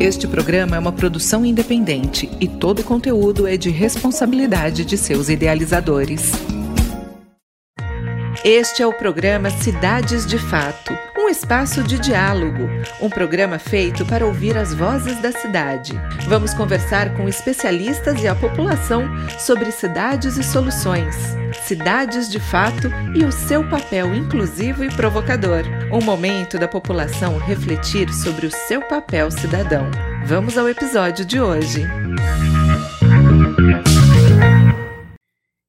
Este programa é uma produção independente e todo o conteúdo é de responsabilidade de seus idealizadores. Este é o programa Cidades de Fato, um espaço de diálogo, um programa feito para ouvir as vozes da cidade. Vamos conversar com especialistas e a população sobre cidades e soluções, cidades de fato e o seu papel inclusivo e provocador. Um momento da população refletir sobre o seu papel cidadão. Vamos ao episódio de hoje.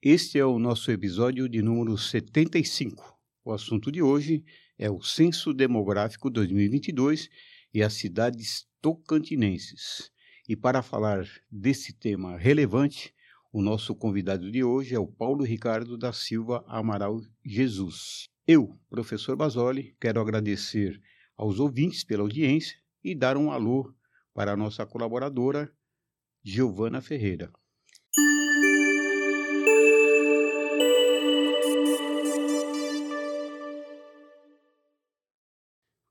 Este é o nosso episódio de número 75. O assunto de hoje é o Censo Demográfico 2022 e as cidades tocantinenses. E para falar desse tema relevante, o nosso convidado de hoje é o Paulo Ricardo da Silva Amaral Jesus. Eu, professor Basoli, quero agradecer aos ouvintes pela audiência e dar um alô para a nossa colaboradora, Giovana Ferreira.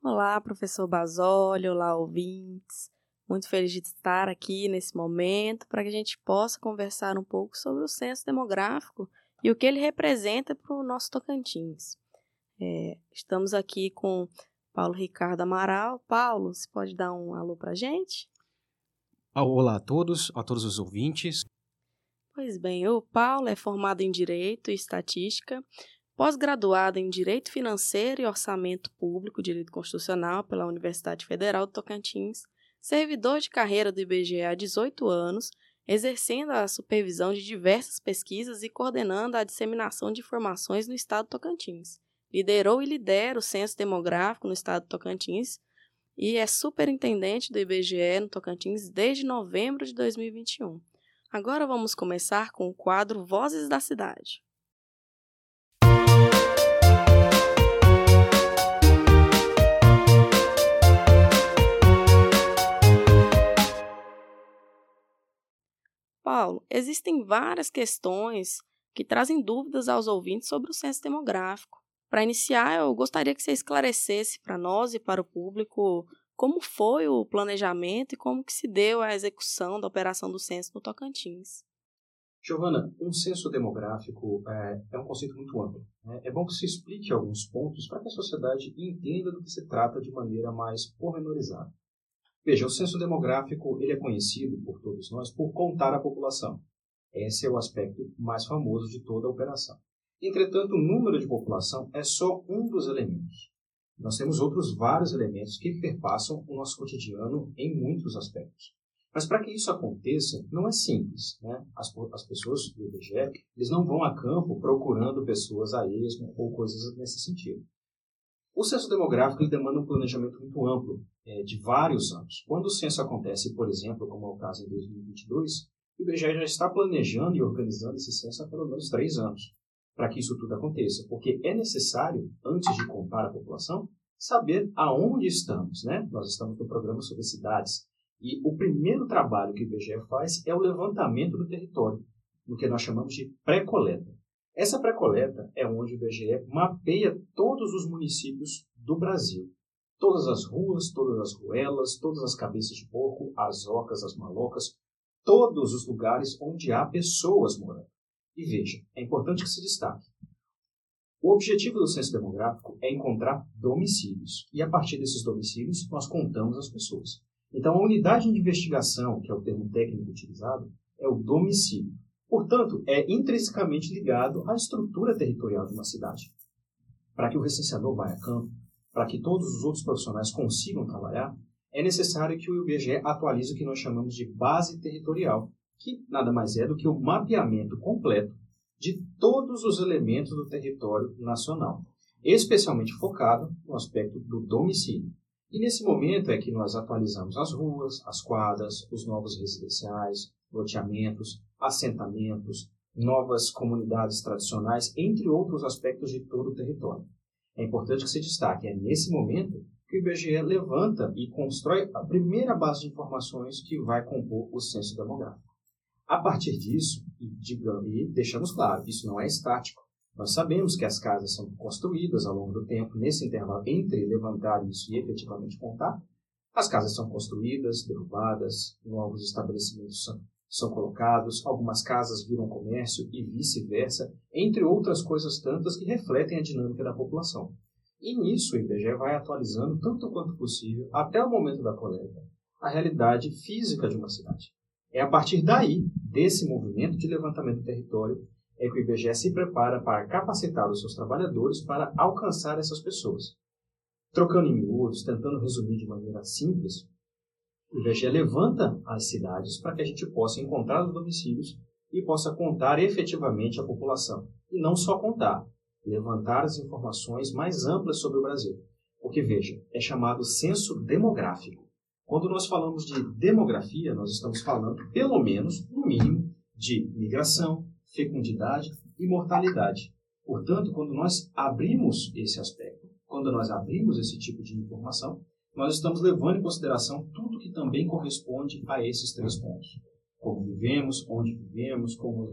Olá, professor Basoli, olá, ouvintes. Muito feliz de estar aqui nesse momento para que a gente possa conversar um pouco sobre o censo demográfico e o que ele representa para o nosso Tocantins. É, estamos aqui com Paulo Ricardo Amaral. Paulo, você pode dar um alô para a gente? Olá a todos, a todos os ouvintes. Pois bem, o Paulo é formado em Direito e Estatística, pós-graduado em Direito Financeiro e Orçamento Público, Direito Constitucional pela Universidade Federal do Tocantins, servidor de carreira do IBGE há 18 anos, exercendo a supervisão de diversas pesquisas e coordenando a disseminação de informações no estado do Tocantins. Liderou e lidera o Censo Demográfico no estado do Tocantins e é superintendente do IBGE no Tocantins desde novembro de 2021. Agora vamos começar com o quadro Vozes da Cidade. Paulo, existem várias questões que trazem dúvidas aos ouvintes sobre o censo demográfico. Para iniciar, eu gostaria que você esclarecesse para nós e para o público como foi o planejamento e como que se deu a execução da operação do censo no Tocantins. Giovana, um censo demográfico é, é um conceito muito amplo. Né? É bom que se explique alguns pontos para que a sociedade entenda do que se trata de maneira mais pormenorizada. Veja, o censo demográfico ele é conhecido por todos nós por contar a população. Esse é o aspecto mais famoso de toda a operação. Entretanto, o número de população é só um dos elementos. Nós temos outros vários elementos que perpassam o nosso cotidiano em muitos aspectos. Mas para que isso aconteça, não é simples. Né? As, as pessoas do IBGE eles não vão a campo procurando pessoas a esmo ou coisas nesse sentido. O censo demográfico demanda um planejamento muito amplo, é, de vários anos. Quando o censo acontece, por exemplo, como é o caso em 2022, o IBGE já está planejando e organizando esse censo há pelo menos três anos, para que isso tudo aconteça, porque é necessário, antes de contar a população, saber aonde estamos. Né? Nós estamos no programa sobre cidades, e o primeiro trabalho que o IBGE faz é o levantamento do território, no que nós chamamos de pré-coleta. Essa pré-coleta é onde o IBGE mapeia todos os municípios do Brasil. Todas as ruas, todas as ruelas, todas as cabeças de porco, as ocas, as malocas, todos os lugares onde há pessoas morando. E veja, é importante que se destaque. O objetivo do censo demográfico é encontrar domicílios, e a partir desses domicílios nós contamos as pessoas. Então, a unidade de investigação, que é o termo técnico utilizado, é o domicílio. Portanto, é intrinsecamente ligado à estrutura territorial de uma cidade. Para que o recenseador vá a campo, para que todos os outros profissionais consigam trabalhar, é necessário que o IBGE atualize o que nós chamamos de base territorial, que nada mais é do que o mapeamento completo de todos os elementos do território nacional, especialmente focado no aspecto do domicílio. E nesse momento é que nós atualizamos as ruas, as quadras, os novos residenciais, loteamentos, assentamentos, novas comunidades tradicionais, entre outros aspectos de todo o território. É importante que se destaque, é nesse momento que o IBGE levanta e constrói a primeira base de informações que vai compor o censo demográfico. A partir disso, e, digamos, e deixamos claro, isso não é estático. Nós sabemos que as casas são construídas ao longo do tempo, nesse intervalo entre levantar isso e efetivamente contar. As casas são construídas, derrubadas, novos estabelecimentos são, são colocados, algumas casas viram comércio e vice-versa, entre outras coisas tantas que refletem a dinâmica da população. E nisso o IBGE vai atualizando tanto quanto possível, até o momento da coleta, a realidade física de uma cidade. É a partir daí, desse movimento de levantamento do território, é que o IBGE se prepara para capacitar os seus trabalhadores para alcançar essas pessoas. Trocando em miúdos, tentando resumir de maneira simples, o IBGE levanta as cidades para que a gente possa encontrar os domicílios e possa contar efetivamente a população. E não só contar, levantar as informações mais amplas sobre o Brasil. Porque, veja, é chamado censo demográfico. Quando nós falamos de demografia, nós estamos falando, pelo menos, no mínimo, de migração, fecundidade e mortalidade. Portanto, quando nós abrimos esse aspecto, quando nós abrimos esse tipo de informação, nós estamos levando em consideração tudo que também corresponde a esses três pontos. Como vivemos, onde vivemos, como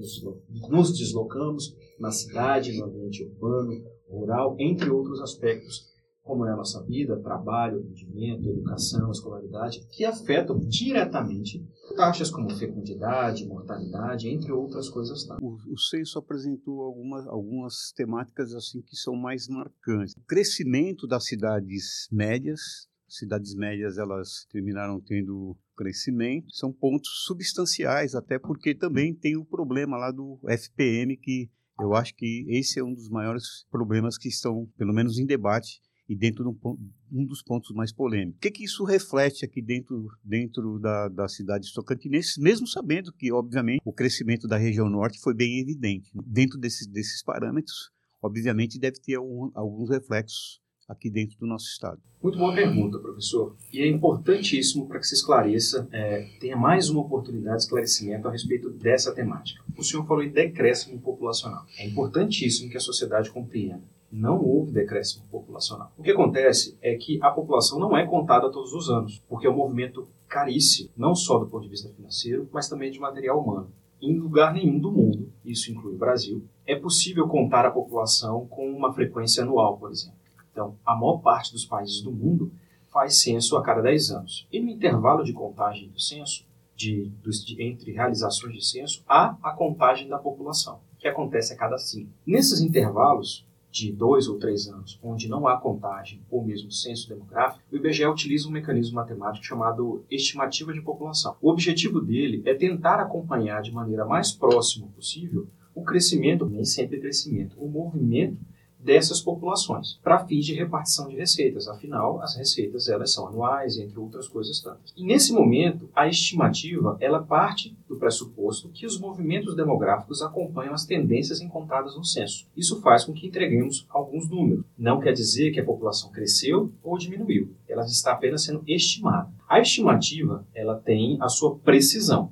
nos deslocamos na cidade, no ambiente urbano, rural, entre outros aspectos como é a nossa vida, trabalho, rendimento, educação, escolaridade, que afetam diretamente taxas como fecundidade, mortalidade, entre outras coisas. O, o censo apresentou algumas, algumas temáticas assim que são mais marcantes. O crescimento das cidades médias, cidades médias elas terminaram tendo crescimento, são pontos substanciais, até porque também tem o problema lá do FPM que eu acho que esse é um dos maiores problemas que estão, pelo menos em debate, e dentro de um, um, dos pontos mais polêmicos. O que, que isso reflete aqui dentro, dentro da, da cidade de Tocantins, mesmo sabendo que, obviamente, o crescimento da região norte foi bem evidente. Dentro desses, desses parâmetros, obviamente, deve ter alguns reflexos aqui dentro do nosso estado. Muito boa pergunta, professor. E é importantíssimo para que se esclareça, é, tenha mais uma oportunidade de esclarecimento a respeito dessa temática. O senhor falou em decréscimo populacional. É importantíssimo que a sociedade compreenda não houve decréscimo populacional. O que acontece é que a população não é contada todos os anos, porque é um movimento caríssimo, não só do ponto de vista financeiro, mas também de material humano. Em lugar nenhum do mundo, isso inclui o Brasil, é possível contar a população com uma frequência anual, por exemplo. Então, a maior parte dos países do mundo faz censo a cada 10 anos. E no intervalo de contagem do censo, de, de, entre realizações de censo, há a contagem da população, que acontece a cada 5. Nesses intervalos, de dois ou três anos, onde não há contagem ou mesmo censo demográfico, o IBGE utiliza um mecanismo matemático chamado estimativa de população. O objetivo dele é tentar acompanhar de maneira mais próxima possível o crescimento, nem sempre crescimento, o movimento dessas populações para fins de repartição de receitas. Afinal, as receitas elas são anuais, entre outras coisas tantas. E nesse momento, a estimativa ela parte do pressuposto que os movimentos demográficos acompanham as tendências encontradas no censo. Isso faz com que entreguemos alguns números. Não quer dizer que a população cresceu ou diminuiu. Ela está apenas sendo estimada. A estimativa ela tem a sua precisão.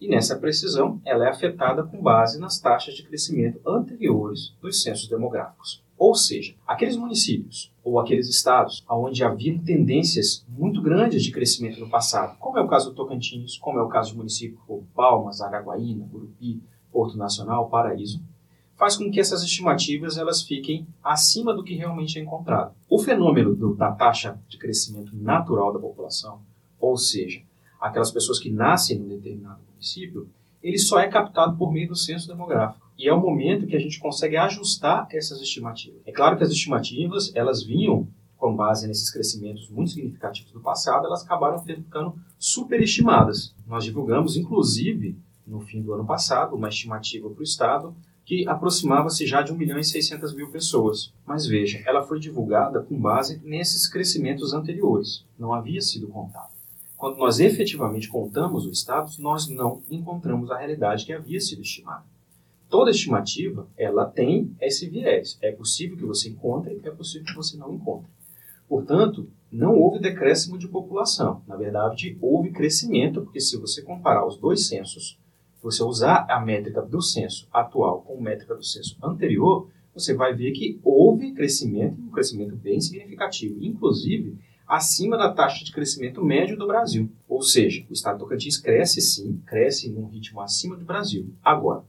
E nessa precisão, ela é afetada com base nas taxas de crescimento anteriores dos censos demográficos. Ou seja, aqueles municípios ou aqueles estados onde haviam tendências muito grandes de crescimento no passado, como é o caso do Tocantins, como é o caso de municípios como Palmas, Araguaína, Gurupi, Porto Nacional, Paraíso, faz com que essas estimativas elas fiquem acima do que realmente é encontrado. O fenômeno do, da taxa de crescimento natural da população, ou seja, aquelas pessoas que nascem em um determinado município, ele só é captado por meio do censo demográfico. E é o momento que a gente consegue ajustar essas estimativas. É claro que as estimativas, elas vinham com base nesses crescimentos muito significativos do passado, elas acabaram ficando superestimadas. Nós divulgamos, inclusive, no fim do ano passado, uma estimativa para o Estado que aproximava-se já de 1 milhão e 600 mil pessoas. Mas veja, ela foi divulgada com base nesses crescimentos anteriores. Não havia sido contado. Quando nós efetivamente contamos o Estado, nós não encontramos a realidade que havia sido estimada toda estimativa ela tem esse viés. É possível que você encontre, é possível que você não encontre. Portanto, não houve decréscimo de população. Na verdade, houve crescimento, porque se você comparar os dois censos, você usar a métrica do censo atual com a métrica do censo anterior, você vai ver que houve crescimento, um crescimento bem significativo, inclusive acima da taxa de crescimento médio do Brasil. Ou seja, o estado de Tocantins cresce sim, cresce num ritmo acima do Brasil. Agora,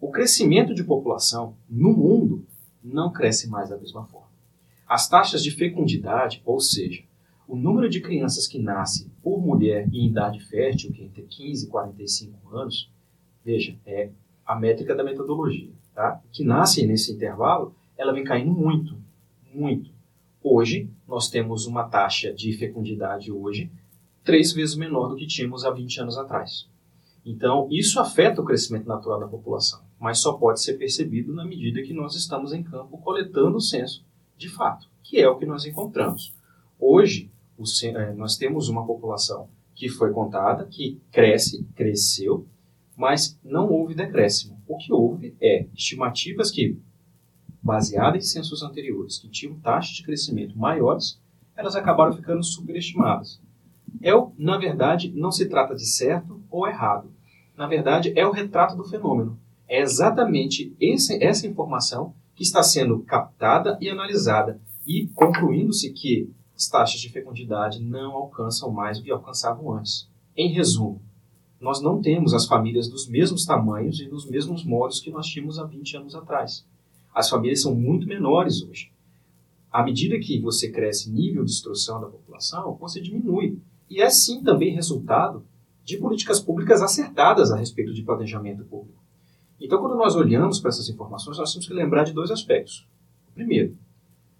o crescimento de população no mundo não cresce mais da mesma forma. As taxas de fecundidade, ou seja, o número de crianças que nascem por mulher em idade fértil, que é entre 15 e 45 anos, veja, é a métrica da metodologia, tá? que nascem nesse intervalo, ela vem caindo muito, muito. Hoje, nós temos uma taxa de fecundidade hoje três vezes menor do que tínhamos há 20 anos atrás. Então, isso afeta o crescimento natural da população, mas só pode ser percebido na medida que nós estamos em campo coletando o censo de fato, que é o que nós encontramos. Hoje, o, é, nós temos uma população que foi contada, que cresce, cresceu, mas não houve decréscimo. O que houve é estimativas que, baseadas em censos anteriores, que tinham taxas de crescimento maiores, elas acabaram ficando superestimadas. É, na verdade, não se trata de certo ou errado. Na verdade, é o retrato do fenômeno. É exatamente esse, essa informação que está sendo captada e analisada, e concluindo-se que as taxas de fecundidade não alcançam mais o que alcançavam antes. Em resumo, nós não temos as famílias dos mesmos tamanhos e dos mesmos modos que nós tínhamos há 20 anos atrás. As famílias são muito menores hoje. À medida que você cresce nível de instrução da população, você diminui. E é sim também resultado de políticas públicas acertadas a respeito de planejamento público. Então, quando nós olhamos para essas informações, nós temos que lembrar de dois aspectos. Primeiro,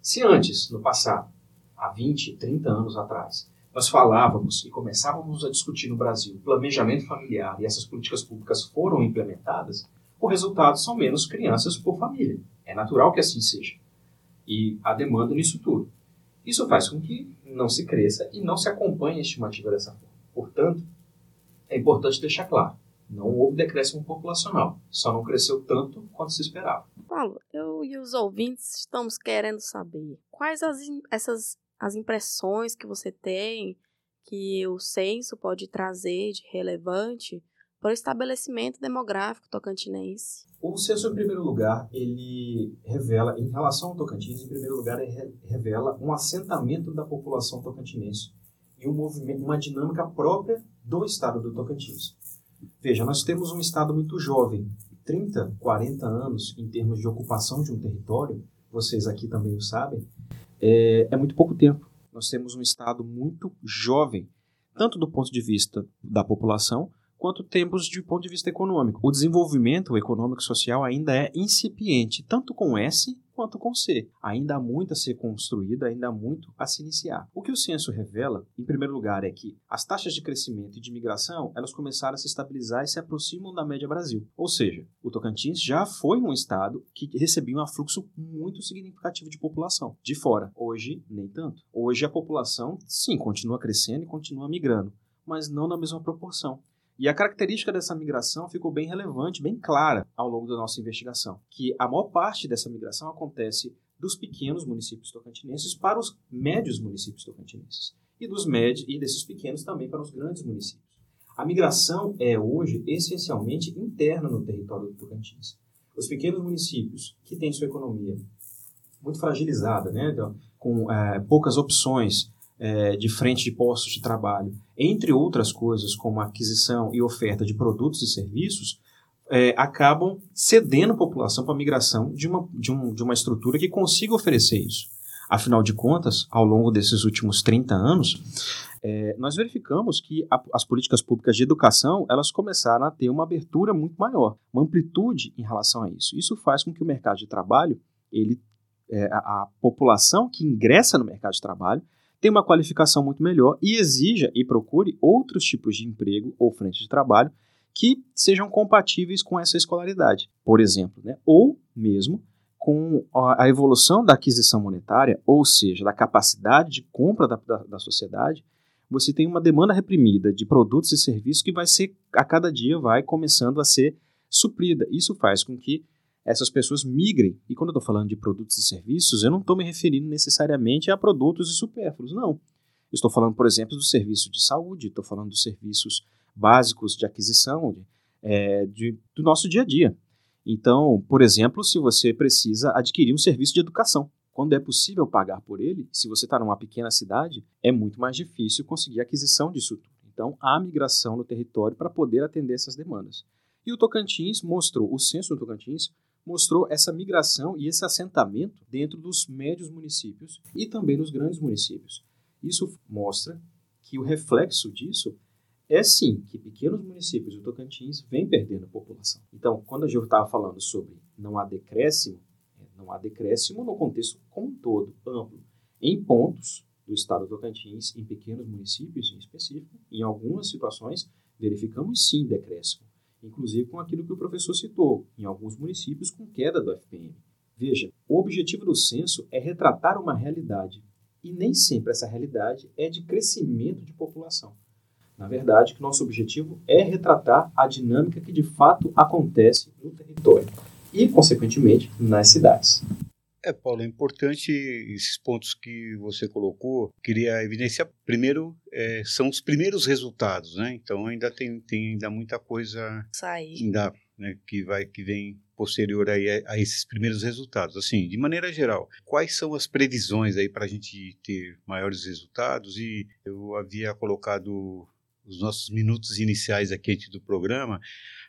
se antes, no passado, há 20, 30 anos atrás, nós falávamos e começávamos a discutir no Brasil planejamento familiar e essas políticas públicas foram implementadas, o resultado são menos crianças por família. É natural que assim seja. E há demanda nisso tudo. Isso faz com que não se cresça e não se acompanhe a estimativa dessa forma. Portanto, é importante deixar claro: não houve decréscimo populacional, só não cresceu tanto quanto se esperava. Paulo, eu e os ouvintes estamos querendo saber quais as, essas as impressões que você tem que o censo pode trazer de relevante para o estabelecimento demográfico tocantinense. O censo, em primeiro lugar, ele revela, em relação ao Tocantins, em primeiro lugar, ele revela um assentamento da população tocantinense e um movimento, uma dinâmica própria do estado do Tocantins. Veja, nós temos um estado muito jovem, 30, 40 anos em termos de ocupação de um território, vocês aqui também o sabem, é, é muito pouco tempo. Nós temos um estado muito jovem, tanto do ponto de vista da população, quanto temos de ponto de vista econômico. O desenvolvimento econômico e social ainda é incipiente, tanto com S quanto com C. Ainda há muito a ser construído, ainda há muito a se iniciar. O que o censo revela, em primeiro lugar, é que as taxas de crescimento e de migração, elas começaram a se estabilizar e se aproximam da média Brasil. Ou seja, o Tocantins já foi um estado que recebia um afluxo muito significativo de população de fora. Hoje, nem tanto. Hoje a população, sim, continua crescendo e continua migrando, mas não na mesma proporção. E a característica dessa migração ficou bem relevante, bem clara ao longo da nossa investigação, que a maior parte dessa migração acontece dos pequenos municípios tocantinenses para os médios municípios tocantinenses e dos médios e desses pequenos também para os grandes municípios. A migração é hoje essencialmente interna no território do Tocantins. Os pequenos municípios que têm sua economia muito fragilizada, né, então, com é, poucas opções, é, de frente de postos de trabalho, entre outras coisas, como aquisição e oferta de produtos e serviços, é, acabam cedendo a população para a migração de uma, de, um, de uma estrutura que consiga oferecer isso. Afinal de contas, ao longo desses últimos 30 anos, é, nós verificamos que a, as políticas públicas de educação elas começaram a ter uma abertura muito maior, uma amplitude em relação a isso. Isso faz com que o mercado de trabalho, ele, é, a, a população que ingressa no mercado de trabalho, tem uma qualificação muito melhor e exija e procure outros tipos de emprego ou frente de trabalho que sejam compatíveis com essa escolaridade, por exemplo, né? ou mesmo com a evolução da aquisição monetária, ou seja, da capacidade de compra da, da, da sociedade, você tem uma demanda reprimida de produtos e serviços que vai ser, a cada dia, vai começando a ser suprida. Isso faz com que essas pessoas migrem. E quando eu estou falando de produtos e serviços, eu não estou me referindo necessariamente a produtos e supérfluos, não. Estou falando, por exemplo, do serviço de saúde, estou falando dos serviços básicos de aquisição de, é, de, do nosso dia a dia. Então, por exemplo, se você precisa adquirir um serviço de educação, quando é possível pagar por ele, se você está numa pequena cidade, é muito mais difícil conseguir a aquisição disso tudo. Então, há migração no território para poder atender essas demandas. E o Tocantins mostrou, o censo do Tocantins mostrou essa migração e esse assentamento dentro dos médios municípios e também nos grandes municípios. Isso mostra que o reflexo disso é sim que pequenos municípios do Tocantins vêm perdendo população. Então, quando a gente estava falando sobre não há decréscimo, é, não há decréscimo no contexto como um todo, amplo, em pontos do estado do Tocantins, em pequenos municípios em específico, em algumas situações, verificamos sim decréscimo, inclusive com aquilo que o professor citou, em alguns municípios com queda do FPM. Veja, o objetivo do censo é retratar uma realidade, e nem sempre essa realidade é de crescimento de população. Na verdade, que nosso objetivo é retratar a dinâmica que de fato acontece no território e, consequentemente, nas cidades. É, Paulo, é importante esses pontos que você colocou. Queria evidenciar, primeiro, é, são os primeiros resultados, né? Então ainda tem, tem ainda muita coisa Sair. ainda, né, que vai que vem posterior aí a, a, esses primeiros resultados. Assim, de maneira geral, quais são as previsões aí para a gente ter maiores resultados? E eu havia colocado os nossos minutos iniciais aqui do programa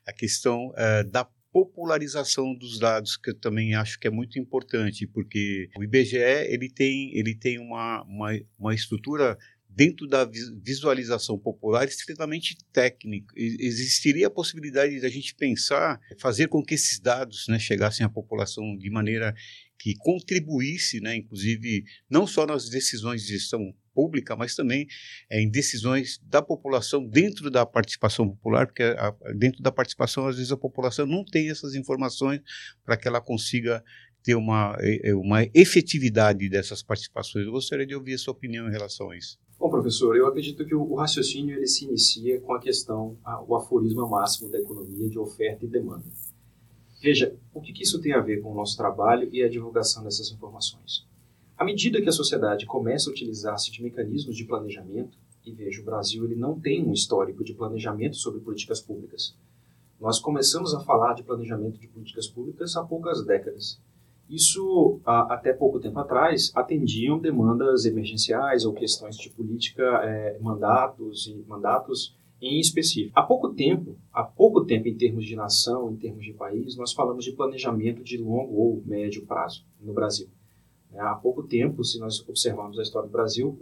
a questão uh, da popularização dos dados, que eu também acho que é muito importante, porque o IBGE ele tem, ele tem uma, uma, uma estrutura dentro da visualização popular estritamente técnica. Existiria a possibilidade da gente pensar, fazer com que esses dados né, chegassem à população de maneira que contribuísse, né, inclusive, não só nas decisões de gestão pública, mas também é, em decisões da população dentro da participação popular, porque a, dentro da participação, às vezes, a população não tem essas informações para que ela consiga ter uma, é, é, uma efetividade dessas participações. Eu gostaria de ouvir a sua opinião em relação a isso. Bom, professor, eu acredito que o, raciocínio ele se inicia com a questão, o aforismo máximo da economia de oferta e demanda. Veja, o que, que isso tem a ver com o nosso trabalho e a divulgação dessas informações? À medida que a sociedade começa a utilizar-se de mecanismos de planejamento, e veja, o Brasil ele não tem um histórico de planejamento sobre políticas públicas. Nós começamos a falar de planejamento de políticas públicas há poucas décadas. Isso, até pouco tempo atrás, atendiam demandas emergenciais ou questões de política, é, mandatos e mandatos em específico. Há pouco tempo, há pouco tempo em termos de nação, em termos de país, nós falamos de planejamento de longo ou médio prazo no Brasil. Há pouco tempo, se nós observarmos a história do Brasil,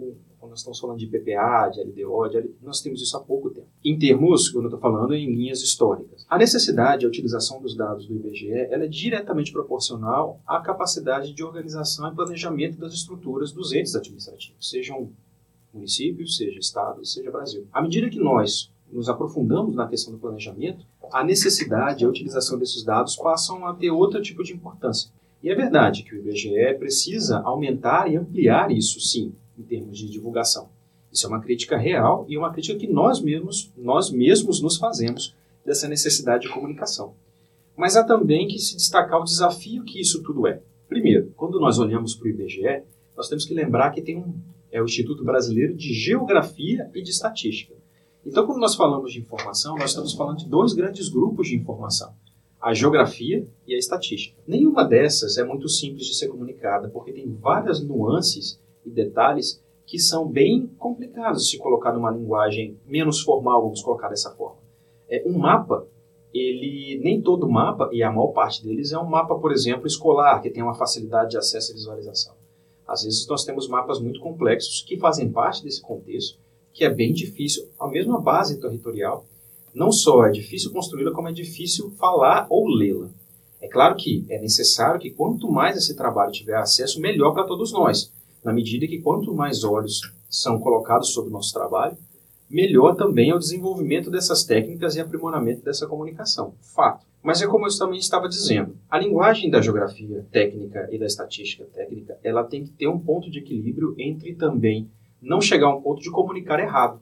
quando nós estamos falando de PPA, de LDO, de LDO, nós temos isso há pouco tempo. Em termos, quando eu estou falando, em linhas históricas. A necessidade, a utilização dos dados do IBGE, ela é diretamente proporcional à capacidade de organização e planejamento das estruturas dos entes administrativos, sejam municípios, seja estados, seja Brasil. À medida que nós nos aprofundamos na questão do planejamento, a necessidade e a utilização desses dados passam a ter outro tipo de importância. E é verdade que o IBGE precisa aumentar e ampliar isso, sim, em termos de divulgação. Isso é uma crítica real e uma crítica que nós mesmos, nós mesmos nos fazemos dessa necessidade de comunicação. Mas há também que se destacar o desafio que isso tudo é. Primeiro, quando nós olhamos para o IBGE, nós temos que lembrar que tem um é o Instituto Brasileiro de Geografia e de Estatística. Então, quando nós falamos de informação, nós estamos falando de dois grandes grupos de informação a geografia e a estatística. Nenhuma dessas é muito simples de ser comunicada, porque tem várias nuances e detalhes que são bem complicados se colocar numa linguagem menos formal, vamos colocar dessa forma. É, um mapa, ele nem todo mapa, e a maior parte deles é um mapa, por exemplo, escolar, que tem uma facilidade de acesso e visualização. Às vezes nós temos mapas muito complexos que fazem parte desse contexto, que é bem difícil, a mesma base territorial, não só é difícil construí-la, como é difícil falar ou lê-la. É claro que é necessário que quanto mais esse trabalho tiver acesso, melhor para todos nós, na medida que quanto mais olhos são colocados sobre o nosso trabalho, melhor também é o desenvolvimento dessas técnicas e aprimoramento dessa comunicação. Fato. Mas é como eu também estava dizendo, a linguagem da geografia técnica e da estatística técnica, ela tem que ter um ponto de equilíbrio entre também não chegar a um ponto de comunicar errado.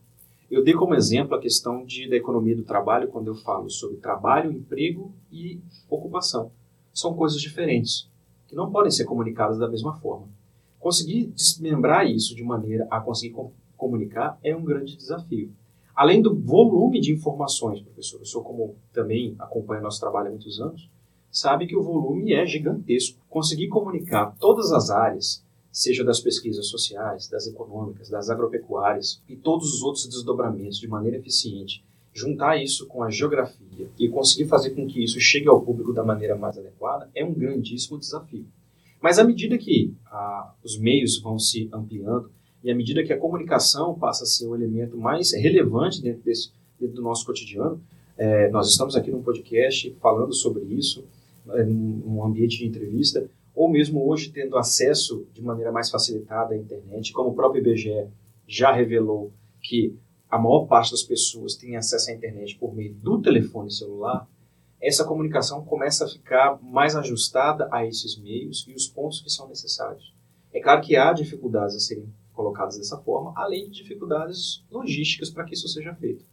Eu dei como exemplo a questão de, da economia do trabalho quando eu falo sobre trabalho, emprego e ocupação. São coisas diferentes, que não podem ser comunicadas da mesma forma. Conseguir desmembrar isso de maneira a conseguir com, comunicar é um grande desafio. Além do volume de informações, professor, eu sou como também acompanho nosso trabalho há muitos anos, sabe que o volume é gigantesco. Conseguir comunicar todas as áreas, seja das pesquisas sociais, das econômicas, das agropecuárias e todos os outros desdobramentos de maneira eficiente, juntar isso com a geografia e conseguir fazer com que isso chegue ao público da maneira mais adequada é um grandíssimo desafio. Mas à medida que ah, os meios vão se ampliando, E à medida que a comunicação passa a ser o elemento mais relevante dentro, desse, dentro do nosso cotidiano, é, nós estamos aqui num podcast falando sobre isso, é, num ambiente de entrevista, ou mesmo hoje tendo acesso de maneira mais facilitada à internet, como o próprio IBGE já revelou que a maior parte das pessoas tem acesso à internet por meio do telefone celular, essa comunicação começa a ficar mais ajustada a esses meios e os pontos que são necessários. É claro que há dificuldades a serem colocadas dessa forma, além de dificuldades logísticas para que isso seja feito.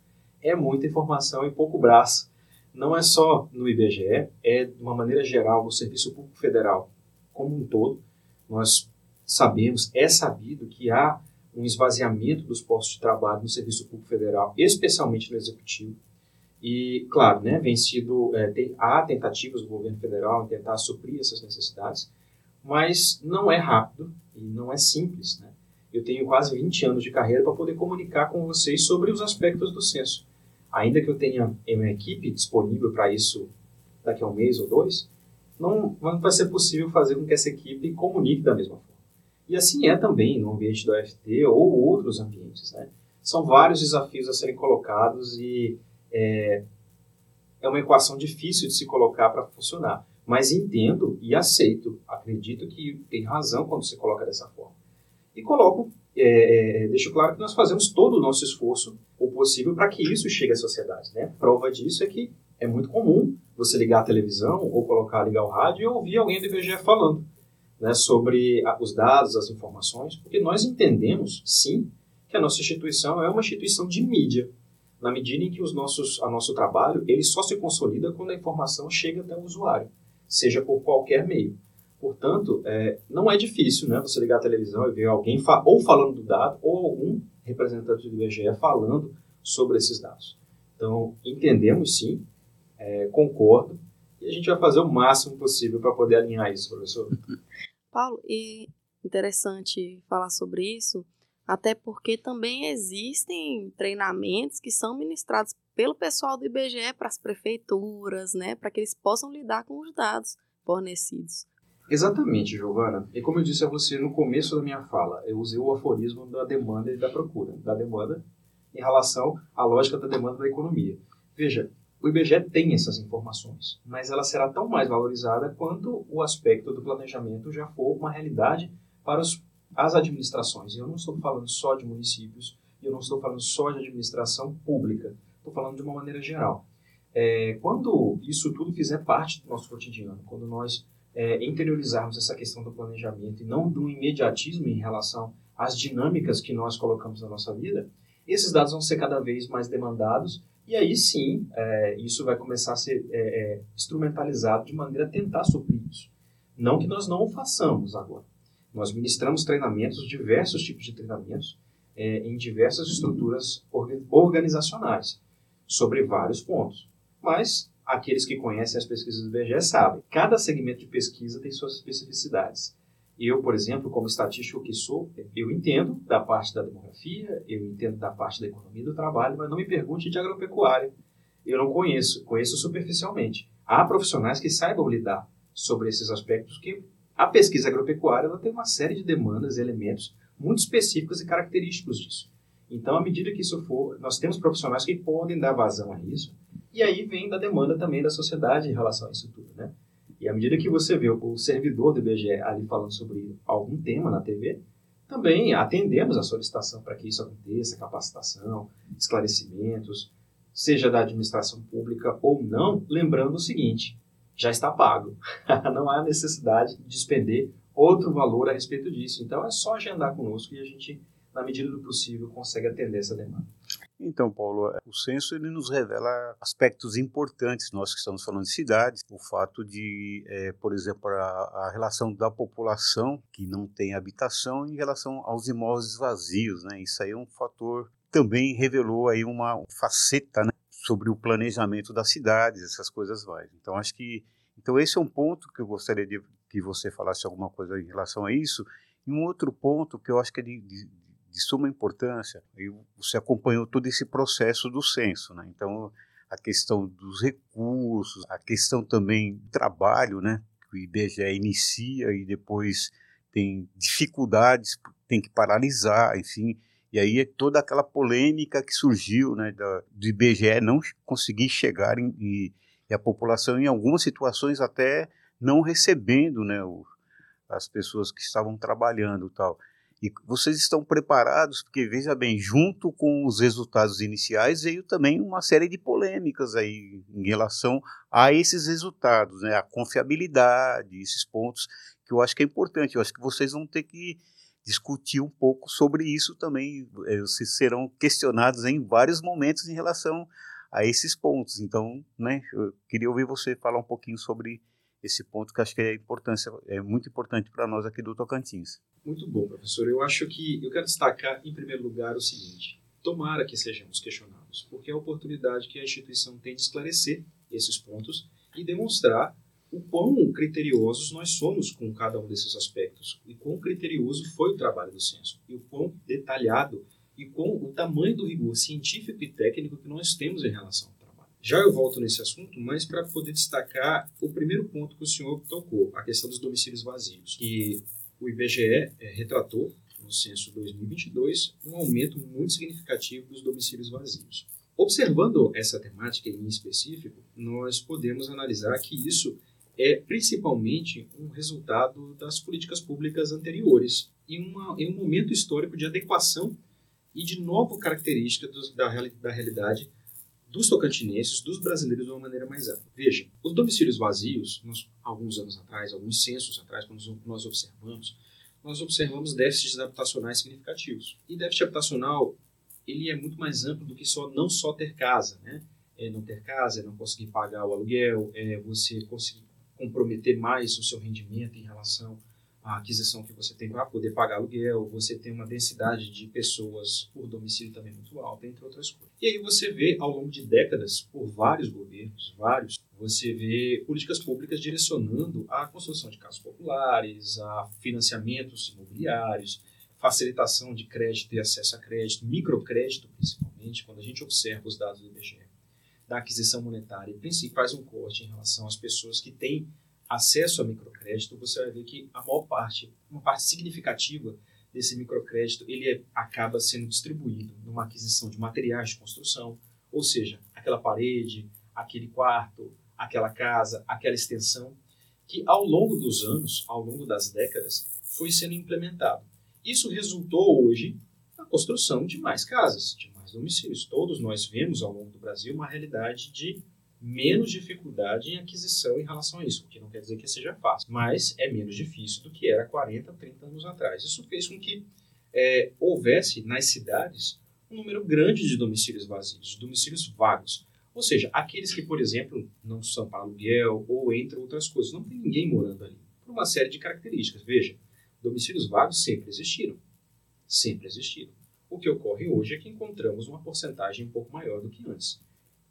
É muita informação e pouco braço. Não é só no IBGE, é de uma maneira geral no Serviço Público Federal como um todo. Nós sabemos, é sabido que há um esvaziamento dos postos de trabalho no Serviço Público Federal, especialmente no Executivo. E, claro, né, vem sido, é, tem, há tentativas do governo federal em tentar suprir essas necessidades, mas não é rápido e não é simples. Né? Eu tenho quase 20 anos de carreira para poder comunicar com vocês sobre os aspectos do censo. Ainda que eu tenha uma equipe disponível para isso daqui a um mês ou dois, não, vai ser possível fazer com que essa equipe comunique da mesma forma. E assim é também no ambiente do UFT ou outros ambientes. Né? São vários desafios a serem colocados e é, é uma equação difícil de se colocar para funcionar. Mas entendo e aceito, acredito que tem razão quando se coloca dessa forma. E coloco, é, é, deixo claro que nós fazemos todo o nosso esforço, o possível, para que isso chegue à sociedade. Né? Prova disso é que é muito comum você ligar a televisão ou colocar, ligar o rádio e ouvir alguém do IBGE falando né, sobre os dados, as informações, porque nós entendemos, sim, que a nossa instituição é uma instituição de mídia, na medida em que os nossos, a nosso trabalho ele só se consolida quando a informação chega até o usuário, seja por qualquer meio. Portanto, é, não é difícil né, você ligar a televisão e ver alguém fa ou falando do dado ou algum representante do IBGE falando sobre esses dados. Então, entendemos sim, é, concordo, e a gente vai fazer o máximo possível para poder alinhar isso, professor. Paulo, e interessante falar sobre isso, até porque também existem treinamentos que são ministrados pelo pessoal do IBGE para as prefeituras, né, para que eles possam lidar com os dados fornecidos. Exatamente, Giovana. E como eu disse a você no começo da minha fala, eu usei o aforismo da demanda e da procura. Da demanda em relação à lógica da demanda da economia. Veja, o IBGE tem essas informações, mas ela será tão mais valorizada quanto o aspecto do planejamento já for uma realidade para os, as administrações. Eu não estou falando só de municípios, eu não estou falando só de administração pública, estou falando de uma maneira geral. É, quando isso tudo fizer parte do nosso cotidiano, quando nós é, interiorizarmos essa questão do planejamento e não do imediatismo em relação às dinâmicas que nós colocamos na nossa vida, esses dados vão ser cada vez mais demandados e aí sim, é, isso vai começar a ser é, é, instrumentalizado de maneira a tentar suprir isso. Não que nós não o façamos agora. Nós ministramos treinamentos, diversos tipos de treinamentos, é, em diversas estruturas organizacionais, sobre vários pontos. Mas aqueles que conhecem as pesquisas do IBGE sabem, cada segmento de pesquisa tem suas especificidades. Eu, por exemplo, como estatístico que sou, eu entendo da parte da demografia, eu entendo da parte da economia do trabalho, mas não me pergunte de agropecuária. Eu não conheço, conheço superficialmente. Há profissionais que saibam lidar sobre esses aspectos, que a pesquisa agropecuária ela tem uma série de demandas, elementos muito específicos e característicos disso. Então, à medida que isso for, nós temos profissionais que podem dar vazão a isso, e aí vem da demanda também da sociedade em relação a isso tudo, né? E à medida que você vê o servidor do IBGE ali falando sobre algum tema na TV, também atendemos a solicitação para que isso aconteça, capacitação, esclarecimentos, seja da administração pública ou não, lembrando o seguinte, já está pago. não há necessidade de despender outro valor a respeito disso. Então é só agendar conosco e a gente, na medida do possível, consegue atender essa demanda. Então, Paulo, o censo ele nos revela aspectos importantes, nós que estamos falando de cidades, o fato de, é, por exemplo, a, a, relação da população que não tem habitação em relação aos imóveis vazios, né? Isso aí é um fator também revelou aí uma faceta né, sobre o planejamento das cidades, essas coisas mais. Então, acho que então esse é um ponto que eu gostaria de que você falasse alguma coisa em relação a isso. E um outro ponto que eu acho que é de, de de suma importância. Você acompanhou todo esse processo do censo, né? Então, a questão dos recursos, a questão também do trabalho, né? Que o IBGE inicia e depois tem dificuldades tem que paralisar, enfim. E aí é toda aquela polêmica que surgiu, né, da, do IBGE não conseguir chegar em, e, e, a população em algumas situações até não recebendo, né, o, as pessoas que estavam trabalhando tal. E vocês estão preparados, porque veja bem, junto com os resultados iniciais veio também uma série de polêmicas aí em relação a esses resultados, né? A confiabilidade, esses pontos que eu acho que é importante. Eu acho que vocês vão ter que discutir um pouco sobre isso também. Vocês serão questionados em vários momentos em relação a esses pontos. Então, né, eu queria ouvir você falar um pouquinho sobre esse ponto que acho que é, importância, é muito importante para nós aqui do Tocantins. Muito bom, professor. Eu acho que eu quero destacar, em primeiro lugar, o seguinte: tomara que sejamos questionados, porque é a oportunidade que a instituição tem de esclarecer esses pontos e demonstrar o quão criteriosos nós somos com cada um desses aspectos e quão criterioso foi o trabalho do censo e o quão detalhado e com o tamanho do rigor científico e técnico que nós temos em relação já eu volto nesse assunto, mas para poder destacar o primeiro ponto que o senhor tocou, a questão dos domicílios vazios, que o IBGE é, retratou no censo 2022 um aumento muito significativo dos domicílios vazios. Observando essa temática em específico, nós podemos analisar que isso é principalmente um resultado das políticas públicas anteriores e uma, em um momento histórico de adequação e de nova característica da, da realidade dos tocantinenses, dos brasileiros de uma maneira mais ampla. Veja, os domicílios vazios, nós, alguns anos atrás, alguns censos atrás, quando nós observamos, nós observamos déficits habitacionais significativos. E déficit habitacional, ele é muito mais amplo do que só não só ter casa, né? É não ter casa, é não conseguir pagar o aluguel, é você conseguir comprometer mais o seu rendimento em relação a aquisição que você tem para poder pagar aluguel, você tem uma densidade de pessoas por domicílio também muito alta, entre outras coisas. E aí você vê, ao longo de décadas, por vários governos, vários, você vê políticas públicas direcionando a construção de casas populares, a financiamentos imobiliários, facilitação de crédito e acesso a crédito, microcrédito principalmente, quando a gente observa os dados do IBGE, da aquisição monetária, e faz um corte em relação às pessoas que têm acesso a microcrédito, você vai ver que a maior parte, uma parte significativa desse microcrédito, ele é, acaba sendo distribuído numa aquisição de materiais de construção, ou seja, aquela parede, aquele quarto, aquela casa, aquela extensão, que ao longo dos anos, ao longo das décadas, foi sendo implementado. Isso resultou hoje na construção de mais casas, de domicílios. Todos nós vemos ao longo do Brasil uma realidade de menos dificuldade em aquisição em relação a isso, o que não quer dizer que seja fácil, mas é menos difícil do que era 40, 30 anos atrás. Isso fez com que é, houvesse nas cidades um número grande de domicílios vazios, de domicílios vagos. Ou seja, aqueles que, por exemplo, não são para aluguel ou entre outras coisas, não tem ninguém morando ali, por uma série de características. Veja, domicílios vagos sempre existiram. Sempre existiram. O que ocorre hoje é que encontramos uma porcentagem um pouco maior do que antes.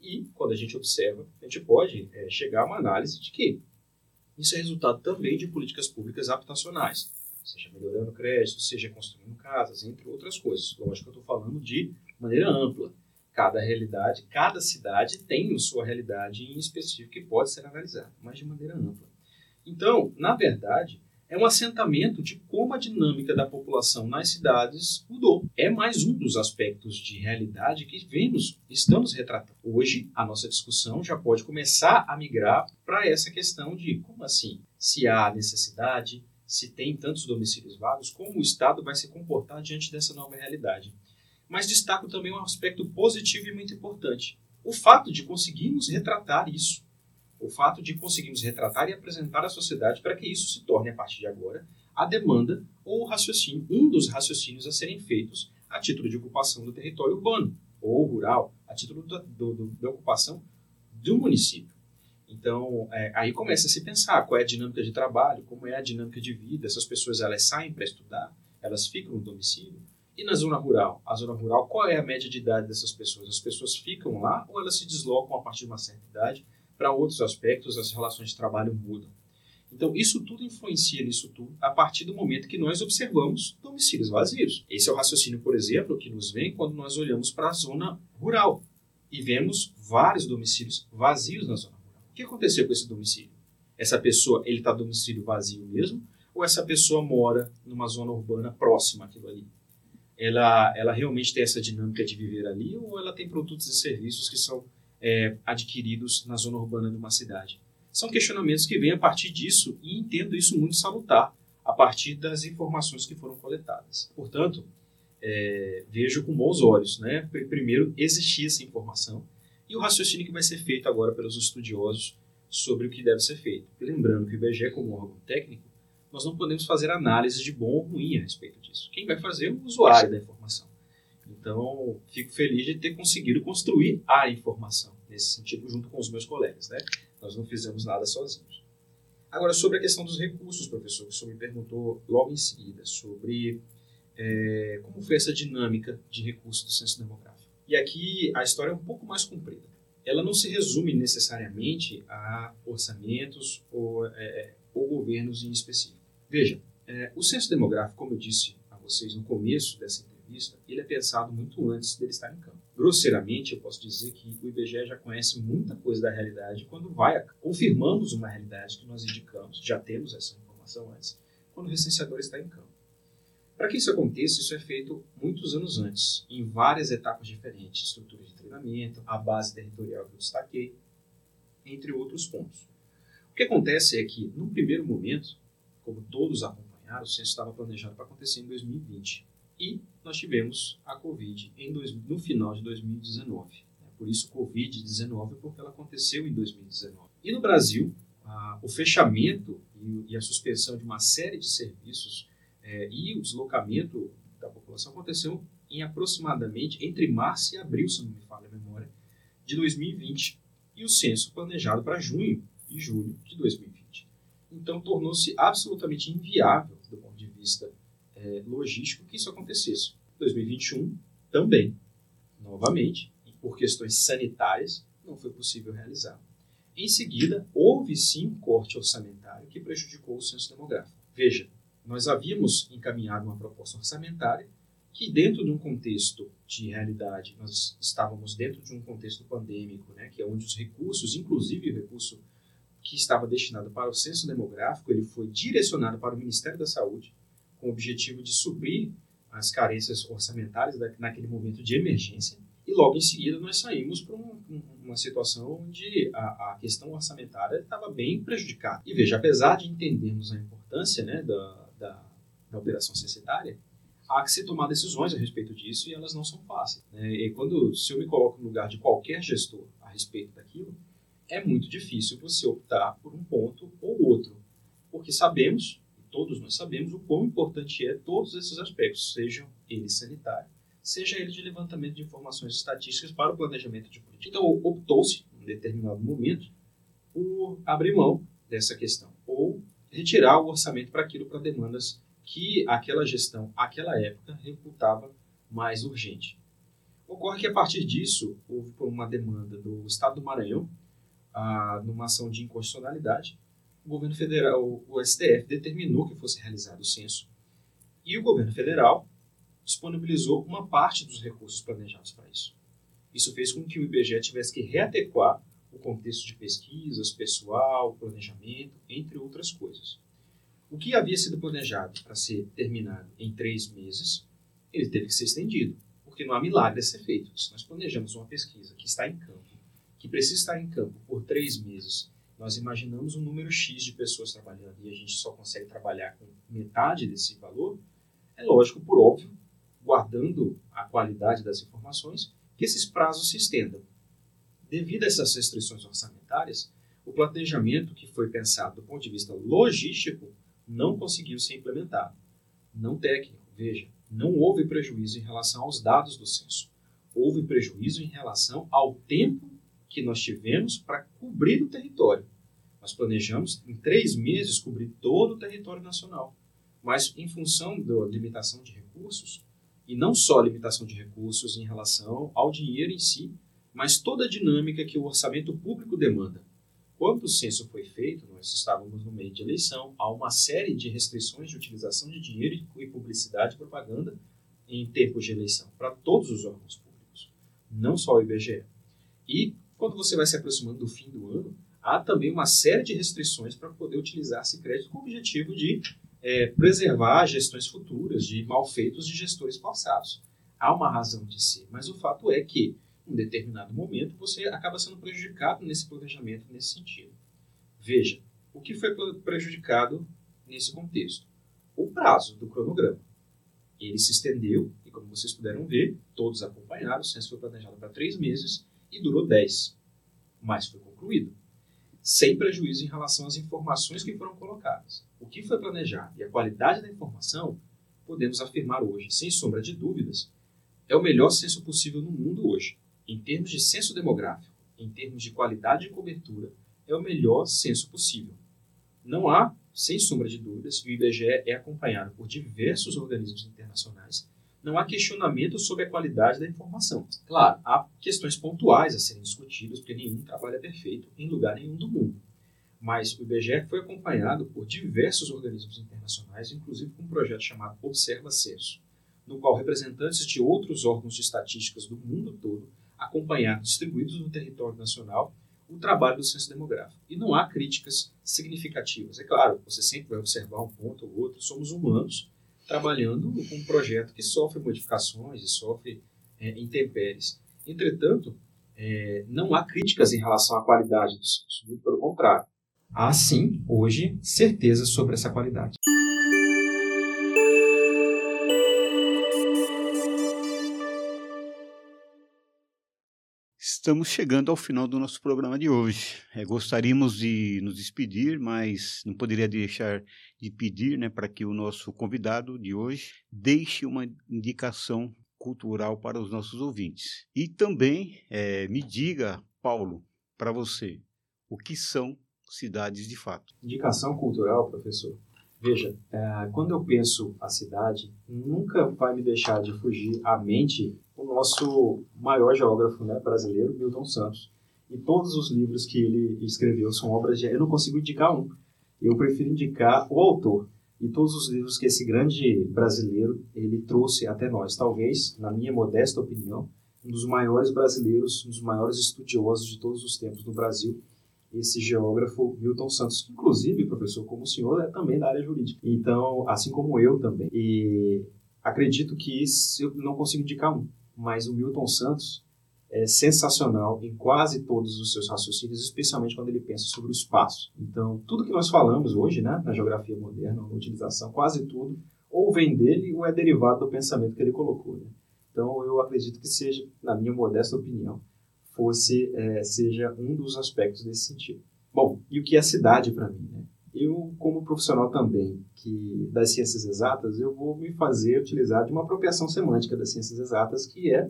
E, quando a gente observa, a gente pode é, chegar a uma análise de que isso é resultado também de políticas públicas habitacionais, seja melhorando crédito, seja construindo casas, entre outras coisas. Lógico que eu estou falando de maneira ampla. Cada realidade, cada cidade tem sua realidade em específico que pode ser analisada, mas de maneira ampla. Então, na verdade, é um assentamento de como a dinâmica da população nas cidades mudou. É mais um dos aspectos de realidade que vemos, estamos retratando. Hoje, a nossa discussão já pode começar a migrar para essa questão de como assim? Se há necessidade, se tem tantos domicílios vagos, como o Estado vai se comportar diante dessa nova realidade. Mas destaco também um aspecto positivo e muito importante: o fato de conseguirmos retratar isso o fato de conseguirmos retratar e apresentar à sociedade para que isso se torne, a partir de agora, a demanda ou o raciocínio, um dos raciocínios a serem feitos a título de ocupação do território urbano ou rural, a título da, do, do, da ocupação do município. Então, é, aí começa a se pensar qual é a dinâmica de trabalho, como é a dinâmica de vida, essas pessoas elas saem para estudar, elas ficam no domicílio. E na zona rural? A zona rural, qual é a média de idade dessas pessoas? As pessoas ficam lá ou elas se deslocam a partir de uma certa idade para outros aspectos, as relações de trabalho mudam. Então, isso tudo influencia nisso tudo a partir do momento que nós observamos domicílios vazios. Esse é o raciocínio, por exemplo, que nos vem quando nós olhamos para a zona rural e vemos vários domicílios vazios na zona rural. O que aconteceu com esse domicílio? Essa pessoa, ele está domicílio vazio mesmo? ou essa pessoa mora numa zona urbana próxima àquilo ali? Ela, ela realmente tem essa dinâmica de viver ali ou ela tem produtos e serviços que são é, adquiridos na zona urbana de uma cidade? São questionamentos que vêm a partir disso e entendo isso muito salutar a partir das informações que foram coletadas. Portanto, é, vejo com bons olhos, né? Primeiro, existia essa informação e o raciocínio que vai ser feito agora pelos estudiosos sobre o que deve ser feito. E lembrando que o IBGE, como órgão técnico, nós não podemos fazer análise de bom ou ruim a respeito disso. Quem vai fazer é o usuário da informação. Então, fico feliz de ter conseguido construir a informação nesse sentido, junto com os meus colegas. Né? Nós não fizemos nada sozinhos. Agora, sobre a questão dos recursos, professor, que o senhor me perguntou logo em seguida, sobre é, como foi essa dinâmica de recursos do censo demográfico. E aqui a história é um pouco mais comprida. Ela não se resume necessariamente a orçamentos ou, é, ou governos em específico. Veja, é, o censo demográfico, como eu disse a vocês no começo dessa entrevista, ele é pensado muito antes dele estar em campo. Grosseiramente, eu posso dizer que o IBGE já conhece muita coisa da realidade quando vai, confirmamos uma realidade que nós indicamos, já temos essa informação antes, quando o recenseador está em campo. Para que isso aconteça, isso é feito muitos anos antes, em várias etapas diferentes, estrutura de treinamento, a base territorial que eu destaquei, entre outros pontos. O que acontece é que, num primeiro momento, como todos acompanharam, o censo estava planejado para acontecer em 2020. E nós tivemos a Covid dois, no final de 2019. Né? Por isso, Covid-19, porque ela aconteceu em 2019. E no Brasil, a, o fechamento e, e, a suspensão de uma série de serviços é, e o deslocamento da população aconteceu em aproximadamente entre março e abril, se não me falha a memória, de 2020. E o censo planejado para junho e julho de 2020. Então, tornou-se absolutamente inviável, do ponto de vista é, logístico que isso acontecesse. 2021 também, novamente, por questões sanitárias, não foi possível realizar. Em seguida, houve sim um corte orçamentário que prejudicou o censo demográfico. Veja, nós havíamos encaminhado uma proposta orçamentária que, dentro de um contexto de realidade, nós estávamos dentro de um contexto pandêmico, né, que é onde os recursos, inclusive o recurso que estava destinado para o censo demográfico, ele foi direcionado para o Ministério da Saúde, com o objetivo de suprir as carências orçamentárias naquele momento de emergência. E logo em seguida nós saímos para um, uma situação onde a, a questão orçamentária estava bem prejudicada. E veja, apesar de entendermos a importância né, da, da, da operação censitária, há que se tomar decisões a respeito disso e elas não são fáceis. Né? E quando, se eu me coloco no lugar de qualquer gestor a respeito daquilo, é muito difícil você optar por um ponto ou outro, porque sabemos todos nós sabemos o quão importante é todos esses aspectos, sejam eles sanitários, seja ele de levantamento de informações estatísticas para o planejamento de política. Então, optou-se, em determinado momento, por abrir mão dessa questão, ou retirar o orçamento para aquilo, para demandas que aquela gestão, aquela época, reputava mais urgente. Ocorre que, a partir disso, houve uma demanda do Estado do Maranhão, a, numa ação de inconstitucionalidade, o governo federal, o STF, determinou que fosse realizado o censo e o governo federal disponibilizou uma parte dos recursos planejados para isso. Isso fez com que o IBGE tivesse que readequar o contexto de pesquisas, pessoal, planejamento, entre outras coisas. O que havia sido planejado para ser terminado em três meses, ele teve que ser estendido, porque não há milagre a ser feito. Se nós planejamos uma pesquisa que está em campo, que precisa estar em campo por três meses nós imaginamos um número X de pessoas trabalhando e a gente só consegue trabalhar com metade desse valor, é lógico, por óbvio, guardando a qualidade das informações, que esses prazos se estendam. Devido a essas restrições orçamentárias, o planejamento que foi pensado do ponto de vista logístico não conseguiu ser implementado. Não técnico, veja, não houve prejuízo em relação aos dados do censo. Houve prejuízo em relação ao tempo que nós tivemos para cobrir o território. Nós planejamos em três meses cobrir todo o território nacional, mas em função da limitação de recursos, e não só a limitação de recursos em relação ao dinheiro em si, mas toda a dinâmica que o orçamento público demanda. Quando o censo foi feito, nós estávamos no meio de eleição, há uma série de restrições de utilização de dinheiro e publicidade e propaganda em tempos de eleição, para todos os órgãos públicos, não só o IBGE. E quando você vai se aproximando do fim do ano, há também uma série de restrições para poder utilizar esse crédito com o objetivo de é, preservar gestões futuras de malfeitos de gestores passados. Há uma razão de ser, mas o fato é que, em determinado momento, você acaba sendo prejudicado nesse planejamento, nesse sentido. Veja, o que foi prejudicado nesse contexto? O prazo do cronograma. Ele se estendeu, e como vocês puderam ver, todos acompanharam, o censo foi planejado para três meses e durou dez, mas foi concluído sem prejuízo em relação às informações que foram colocadas. O que foi planejado e a qualidade da informação, podemos afirmar hoje, sem sombra de dúvidas, é o melhor censo possível no mundo hoje. Em termos de censo demográfico, em termos de qualidade de cobertura, é o melhor censo possível. Não há, sem sombra de dúvidas, o IBGE é acompanhado por diversos organismos internacionais não há questionamento sobre a qualidade da informação. Claro, há questões pontuais a serem discutidas, porque nenhum trabalho é perfeito em lugar nenhum do mundo. Mas o IBGE foi acompanhado por diversos organismos internacionais, inclusive com um projeto chamado Observa Censo, no qual representantes de outros órgãos de estatísticas do mundo todo acompanharam, distribuídos no território nacional, o trabalho do censo demográfico. E não há críticas significativas. É claro, você sempre vai observar um ponto ou outro, somos humanos, trabalhando com um projeto que sofre modificações e sofre é, intempéries. Entretanto, é, não há críticas em relação à qualidade do censo, muito pelo contrário. Há sim, hoje, certeza sobre essa qualidade. Estamos chegando ao final do nosso programa de hoje. É, gostaríamos de nos despedir, mas não poderia deixar de pedir né, para que o nosso convidado de hoje deixe uma indicação cultural para os nossos ouvintes. E também é, me diga, Paulo, para você, o que são cidades de fato? Indicação cultural, professor. Veja, é, quando eu penso a cidade, nunca vai me deixar de fugir à mente o nosso maior geógrafo né, brasileiro, Milton Santos. E todos os livros que ele escreveu são obras de. Eu não consigo indicar um, eu prefiro indicar o autor. E todos os livros que esse grande brasileiro ele trouxe até nós. Talvez, na minha modesta opinião, um dos maiores brasileiros, um dos maiores estudiosos de todos os tempos no Brasil, esse geógrafo Milton Santos, que inclusive, professor, como o senhor, é também da área jurídica. Então, assim como eu também. E acredito que eu não consigo indicar um mas o Milton Santos é sensacional em quase todos os seus raciocínios, especialmente quando ele pensa sobre o espaço. Então, tudo que nós falamos hoje, né, na geografia moderna, na utilização, quase tudo, ou vem dele ou é derivado do pensamento que ele colocou. Né? Então, eu acredito que seja, na minha modesta opinião, fosse é, seja um dos aspectos desse sentido. Bom, e o que é cidade para mim? Né? Eu, como profissional também que das ciências exatas, eu vou me fazer utilizar de uma apropriação semântica das ciências exatas, que é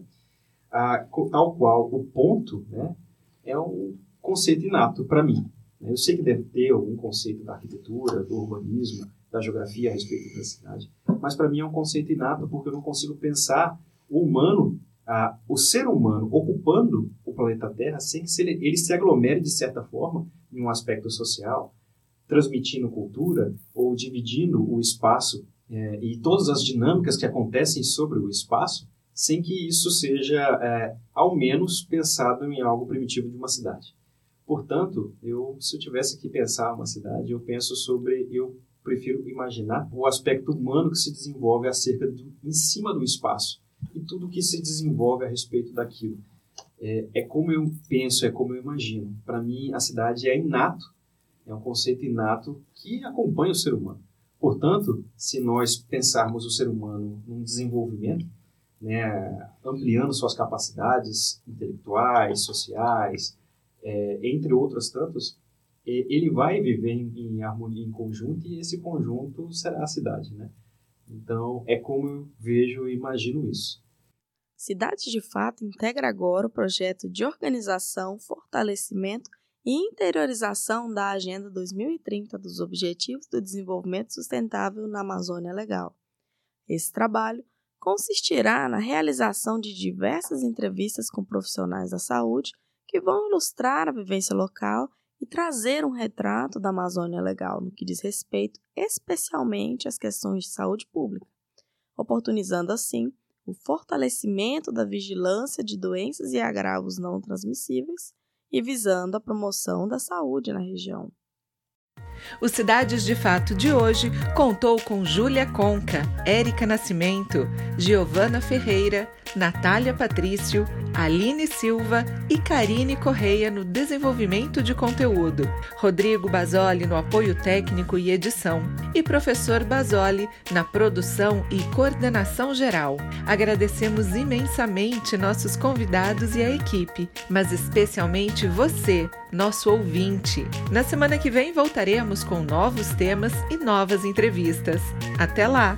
a, tal qual o ponto né, é um conceito inato para mim. Eu sei que deve ter algum conceito da arquitetura, do urbanismo, da geografia a respeito da cidade, mas para mim é um conceito inato porque eu não consigo pensar o humano, a, o ser humano ocupando o planeta Terra sem que ele, ele se aglomere de certa forma em um aspecto social, transmitindo cultura ou dividindo o espaço é, e todas as dinâmicas que acontecem sobre o espaço, sem que isso seja, é, ao menos, pensado em algo primitivo de uma cidade. Portanto, eu, se eu tivesse que pensar uma cidade, eu penso sobre, eu prefiro imaginar o aspecto humano que se desenvolve acerca do, em cima do espaço e tudo que se desenvolve a respeito daquilo. É, é como eu penso, é como eu imagino. Para mim, a cidade é inato é um conceito inato que acompanha o ser humano. Portanto, se nós pensarmos o ser humano num desenvolvimento, né, ampliando suas capacidades intelectuais, sociais, é, entre outras tantas, ele vai viver em, em, harmonia, em conjunto, e esse conjunto será a cidade. Né? Então, é como eu vejo e imagino isso. Cidade de Fato integra agora o projeto de organização, fortalecimento e interiorização da Agenda 2030 dos Objetivos do Desenvolvimento Sustentável na Amazônia Legal. Esse trabalho consistirá na realização de diversas entrevistas com profissionais da saúde que vão ilustrar a vivência local e trazer um retrato da Amazônia Legal no que diz respeito especialmente às questões de saúde pública, oportunizando assim o fortalecimento da vigilância de doenças e agravos não transmissíveis e visando a promoção da saúde na região. O Cidades de Fato de hoje contou com Júlia Conca, Érica Nascimento, Giovana Ferreira, Natália Patrício, Aline Silva e Karine Correia no desenvolvimento de conteúdo, Rodrigo Basoli no apoio técnico e edição e professor Basoli na produção e coordenação geral. Agradecemos imensamente nossos convidados e a equipe, mas especialmente você, nosso ouvinte. Na semana que vem voltaremos com novos temas e novas entrevistas. Até lá!